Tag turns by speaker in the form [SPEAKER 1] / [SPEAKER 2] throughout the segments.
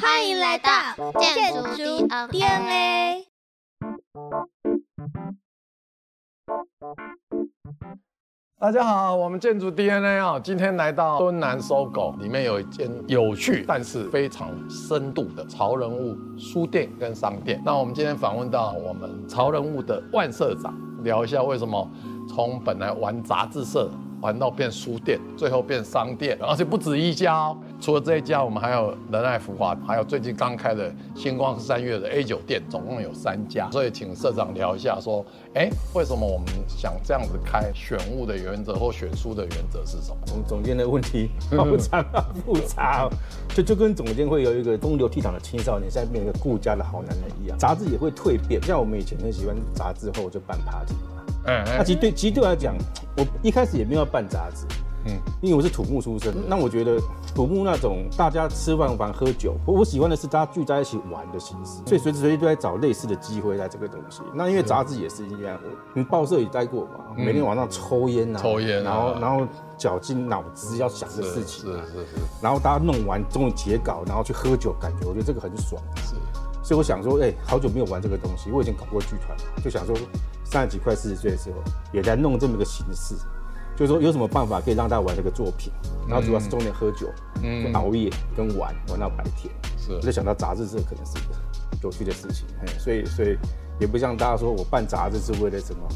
[SPEAKER 1] 欢迎来到建筑 DNA。
[SPEAKER 2] 大家好，我们建筑 DNA 啊，今天来到敦南搜狗，里面有一间有趣但是非常深度的潮人物书店跟商店。那我们今天访问到我们潮人物的万社长，聊一下为什么从本来玩杂志社。玩到变书店，最后变商店，而且不止一家哦。除了这一家，我们还有仁爱福华，还有最近刚开的星光三月的 A 酒店，总共有三家。所以请社长聊一下，说，哎，为什么我们想这样子开？选物的原则或选书的原则是什么？
[SPEAKER 3] 总总监的问题好长啊，复杂，就就跟总监会有一个风流倜傥的青少年，现在变成一个顾家的好男人一样。杂志也会蜕变，像我们以前很喜欢杂志后就办 party。那其实对，其实对我来讲，我一开始也没有办杂志，嗯，因为我是土木出身。那我觉得土木那种大家吃饭玩喝酒，我我喜欢的是大家聚在一起玩的形式，所以随时随地都在找类似的机会在这个东西。那因为杂志也是一样，你报社也待过嘛，每天晚上抽烟啊，
[SPEAKER 2] 抽烟，
[SPEAKER 3] 然后然后绞尽脑汁要想的事情，
[SPEAKER 2] 是是是，
[SPEAKER 3] 然后大家弄完终于结稿，然后去喝酒，感觉我觉得这个很爽。是，所以我想说，哎，好久没有玩这个东西，我以前搞过剧团，就想说。三十几快四十岁的时候，也在弄这么个形式，就是说有什么办法可以让大家玩这个作品，然后主要是重点喝酒、嗯，熬夜跟玩玩到白天，是，我就想到杂志社可能是一个有趣的事情，嘿，所以所以也不像大家说我办杂志是为了什么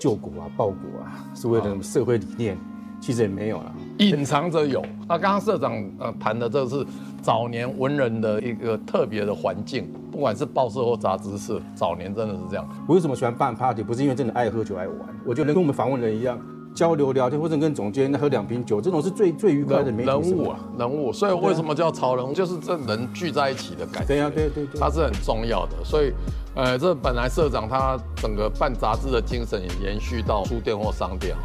[SPEAKER 3] 救国啊、报国啊，是为了什么社会理念，其实也没有了，
[SPEAKER 2] 隐藏着有。那刚刚社长呃谈的这是早年文人的一个特别的环境。不管是报社或杂志社，早年真的是这样。
[SPEAKER 3] 我为什么喜欢办 party？不是因为真的爱喝酒爱玩，我觉得跟我们访问人一样交流聊天，或者跟总监喝两瓶酒，这种是最最愉快的
[SPEAKER 2] 人物啊，人物。所以为什么叫潮人物？就是这人聚在一起的感觉。
[SPEAKER 3] 对啊，对对对，
[SPEAKER 2] 它是很重要的。所以，呃，这本来社长他整个办杂志的精神也延续到书店或商店哈。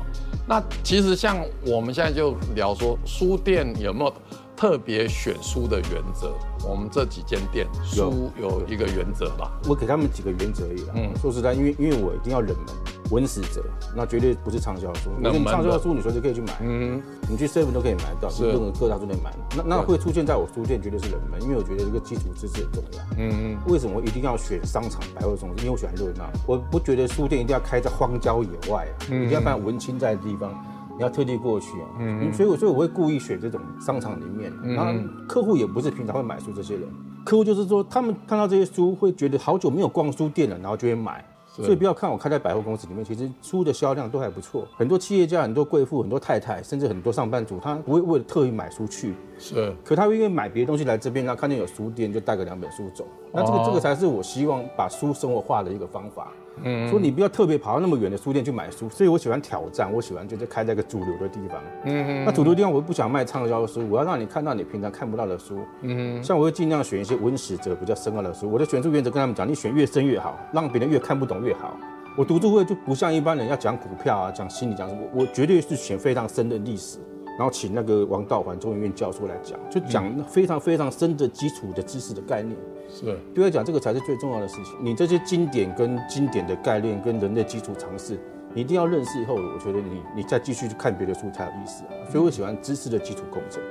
[SPEAKER 2] 那其实像我们现在就聊说，书店有没有？特别选书的原则，我们这几间店书有一个原则吧。
[SPEAKER 3] 我给他们几个原则而已啦。嗯，说实在，因为因为我一定要冷门，文史哲，那绝对不是畅销书。冷门畅销书你随时可以去买，嗯，你去 seven 都可以买到，任何各大书店买。那那会出现在我书店，绝对是冷门，因为我觉得这个基础知识很重要。嗯嗯。为什么一定要选商场百货中心？因为我喜欢热闹。我不觉得书店一定要开在荒郊野外啊，一定要办文青在的地方。你要特地过去啊，嗯，所以我所以我会故意选这种商场里面，然后客户也不是平常会买书这些人，客户就是说他们看到这些书会觉得好久没有逛书店了，然后就会买。所以不要看我开在百货公司里面，其实书的销量都还不错。很多企业家、很多贵妇、很多太太，甚至很多上班族，他不会为了特意买书去，
[SPEAKER 2] 是。
[SPEAKER 3] 可他会因为买别的东西来这边，然后看见有书店就带个两本书走。那这个这个才是我希望把书生活化的一个方法。嗯。说你不要特别跑到那么远的书店去买书，所以我喜欢挑战，我喜欢就是开在一个主流的地方。嗯。那主流地方我又不想卖畅销书，我要让你看到你平常看不到的书。嗯。像我会尽量选一些文史哲比较深奥的书，我的选书原则跟他们讲，你选越深越好，让别人越看不懂。越好，我读书会就不像一般人要讲股票啊，讲心理讲什么，我绝对是选非常深的历史，然后请那个王道环中研院教授来讲，就讲非常非常深的基础的知识的概念。
[SPEAKER 2] 是，
[SPEAKER 3] 对我讲这个才是最重要的事情。你这些经典跟经典的概念跟人类基础常识，你一定要认识以后，我觉得你你再继续去看别的书才有意思。啊所以我喜欢知识的基础工程。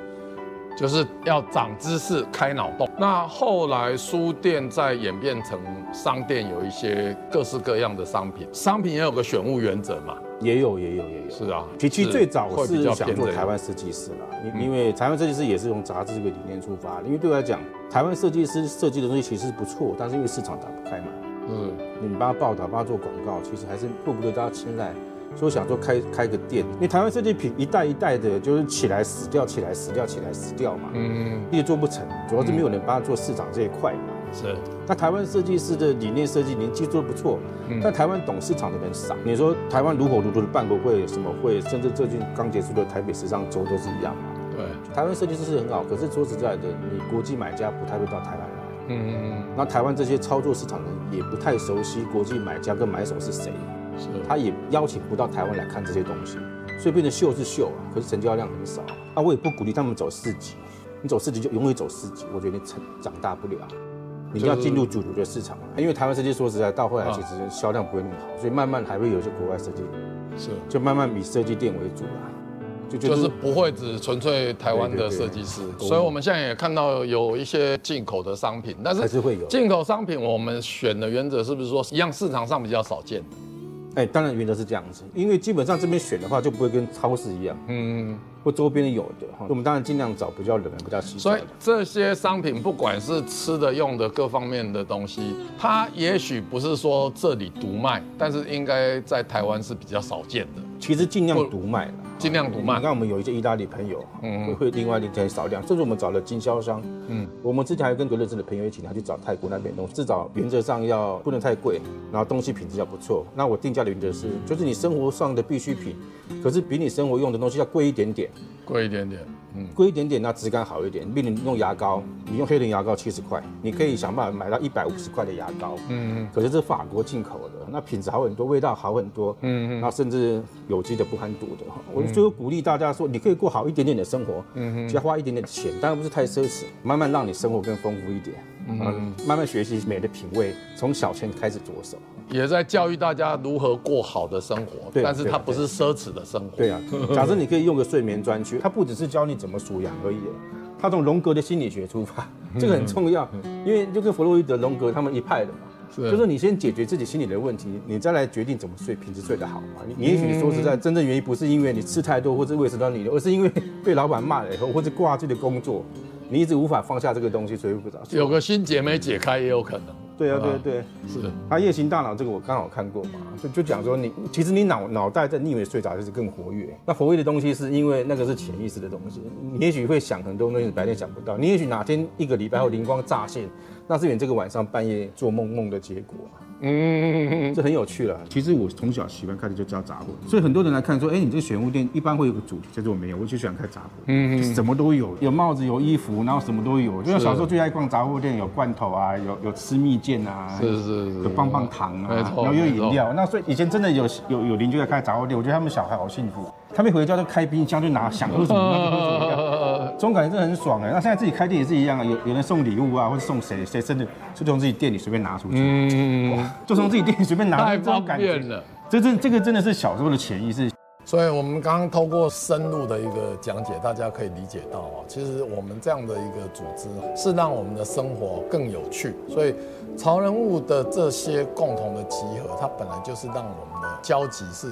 [SPEAKER 2] 就是要长知识、开脑洞。那后来书店在演变成商店，有一些各式各样的商品，商品也有个选物原则嘛？
[SPEAKER 3] 也有，也有，也有。
[SPEAKER 2] 是啊，
[SPEAKER 3] 其实最早是想做台湾设计师啦，因因为台湾设计师也是从杂志这个理念出发。因为对我来讲，台湾设计师设计的东西其实不错，但是因为市场打不开嘛。嗯，你帮他报道，帮他做广告，其实还是迫不得大家青睐。说想说开开个店，因为台湾设计品一代一代的，就是起来死掉，起来死掉，起来死掉嘛，嗯，一直做不成，主要是没有人帮他做市场这一块嘛。
[SPEAKER 2] 是，
[SPEAKER 3] 那台湾设计师的理念设计，年纪做的不错，但台湾懂市场的人少。你说台湾如火如荼的办国会、什么会，甚至最近刚结束的台北时尚周都是一样嘛。
[SPEAKER 2] 对，
[SPEAKER 3] 台湾设计师是很好，可是说实在的，你国际买家不太会到台湾来。嗯嗯嗯。那台湾这些操作市场的人也不太熟悉国际买家跟买手是谁。是他也邀请不到台湾来看这些东西，所以变成秀是秀啊，可是成交量很少。那我也不鼓励他们走四级，你走四级就永远走四级，我觉得你成长大不了。你要进入主流的市场，因为台湾设计说实在到后来其实销量不会那么好，所以慢慢还会有一些国外设计，
[SPEAKER 2] 是
[SPEAKER 3] 就慢慢以设计店为主啦。
[SPEAKER 2] 就就是不会只纯粹台湾的设计师，所以我们现在也看到有一些进口的商品，但是
[SPEAKER 3] 还是会有
[SPEAKER 2] 进口商品，我们选的原则是不是说一样市场上比较少见？
[SPEAKER 3] 哎，当然原则是这样子，因为基本上这边选的话就不会跟超市一样，嗯，或周边有的哈，我们当然尽量找比较冷门、比较稀
[SPEAKER 2] 所以这些商品不管是吃的、用的各方面的东西，它也许不是说这里独卖，但是应该在台湾是比较少见的。
[SPEAKER 3] 其实尽量独卖了。
[SPEAKER 2] 尽量独卖。
[SPEAKER 3] 你看，我们有一些意大利朋友，嗯，会另外另加少量，甚至我们找了经销商，嗯，我们之前还跟格认识的朋友一起，他去找泰国那边东西，至少原则上要不能太贵，然后东西品质要不错。那我定价的原则是，就是你生活上的必需品，可是比你生活用的东西要贵一点点，
[SPEAKER 2] 贵一点点。
[SPEAKER 3] 嗯，贵一点点，那质感好一点。比如用牙膏，你用黑人牙膏七十块，你可以想办法买到一百五十块的牙膏。嗯嗯。可是这法国进口的，那品质好很多，味道好很多。嗯嗯。那甚至有机的，不含毒的。我就鼓励大家说，你可以过好一点点的生活，嗯嗯，只要花一点点钱，当然不是太奢侈，慢慢让你生活更丰富一点。嗯，慢慢学习美的品味，从小钱开始着手。
[SPEAKER 2] 也在教育大家如何过好的生活，但是它不是奢侈的生活。
[SPEAKER 3] 对啊，假设你可以用个睡眠专区，它不只是教你怎么数羊而已，它从荣格的心理学出发，这个很重要，因为就跟弗洛伊德、荣格他们一派的嘛，就是你先解决自己心理的问题，你再来决定怎么睡，品质睡得好嘛。你也许说实在，真正原因不是因为你吃太多或者胃食道逆流，而是因为被老板骂了以后，或者挂自己的工作，你一直无法放下这个东西，所以不着。
[SPEAKER 2] 有个心结没解开也有可能。
[SPEAKER 3] 对啊，对对，
[SPEAKER 2] 是的。
[SPEAKER 3] 他夜行大脑这个我刚好看过嘛，就就讲说你其实你脑脑袋在你以为睡着就是更活跃。那活跃的东西是因为那个是潜意识的东西，你也许会想很多东西白天想不到，你也许哪天一个礼拜后灵光乍现，那是你这个晚上半夜做梦梦的结果。嗯，这很有趣了。其实我从小喜欢开的就叫杂货，所以很多人来看说，哎，你这个选物店一般会有个主题，但是我没有，我就喜欢开杂货，嗯，什么都有，有帽子，有衣服，然后什么都有。就像小时候最爱逛杂货店，有罐头啊，有有吃蜜饯啊，
[SPEAKER 2] 是是是，
[SPEAKER 3] 有棒棒糖啊，然后有饮料。那所以以前真的有有有邻居在开杂货店，我觉得他们小孩好幸福。他们回家就开冰箱，就拿想喝什么喝什么，这种感觉真的很爽哎。那现在自己开店也是一样啊，有有人送礼物啊，或者送谁谁生日，就从自己店里随便拿出去，嗯，就从自己店里随便拿，
[SPEAKER 2] 太方便了。
[SPEAKER 3] 这真这个真的是小时候的潜意识。
[SPEAKER 2] 所以我们刚刚透过深入的一个讲解，大家可以理解到啊，其实我们这样的一个组织是让我们的生活更有趣。所以潮人物的这些共同的集合，它本来就是让我们的交集是。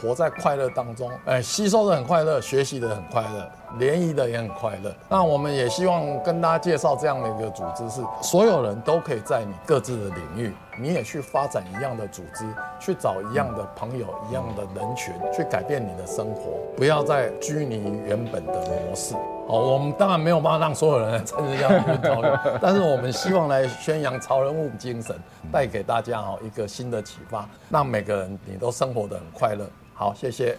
[SPEAKER 2] 活在快乐当中，哎，吸收的很快乐，学习的很快乐，联谊的也很快乐。那我们也希望跟大家介绍这样的一个组织，是所有人都可以在你各自的领域，你也去发展一样的组织，去找一样的朋友，一样的人群，去改变你的生活，不要再拘泥于原本的模式。哦，我们当然没有办法让所有人来参加这样的潮流，但是我们希望来宣扬潮人物精神，带给大家哈一个新的启发，让每个人你都生活的很快乐。好，谢谢。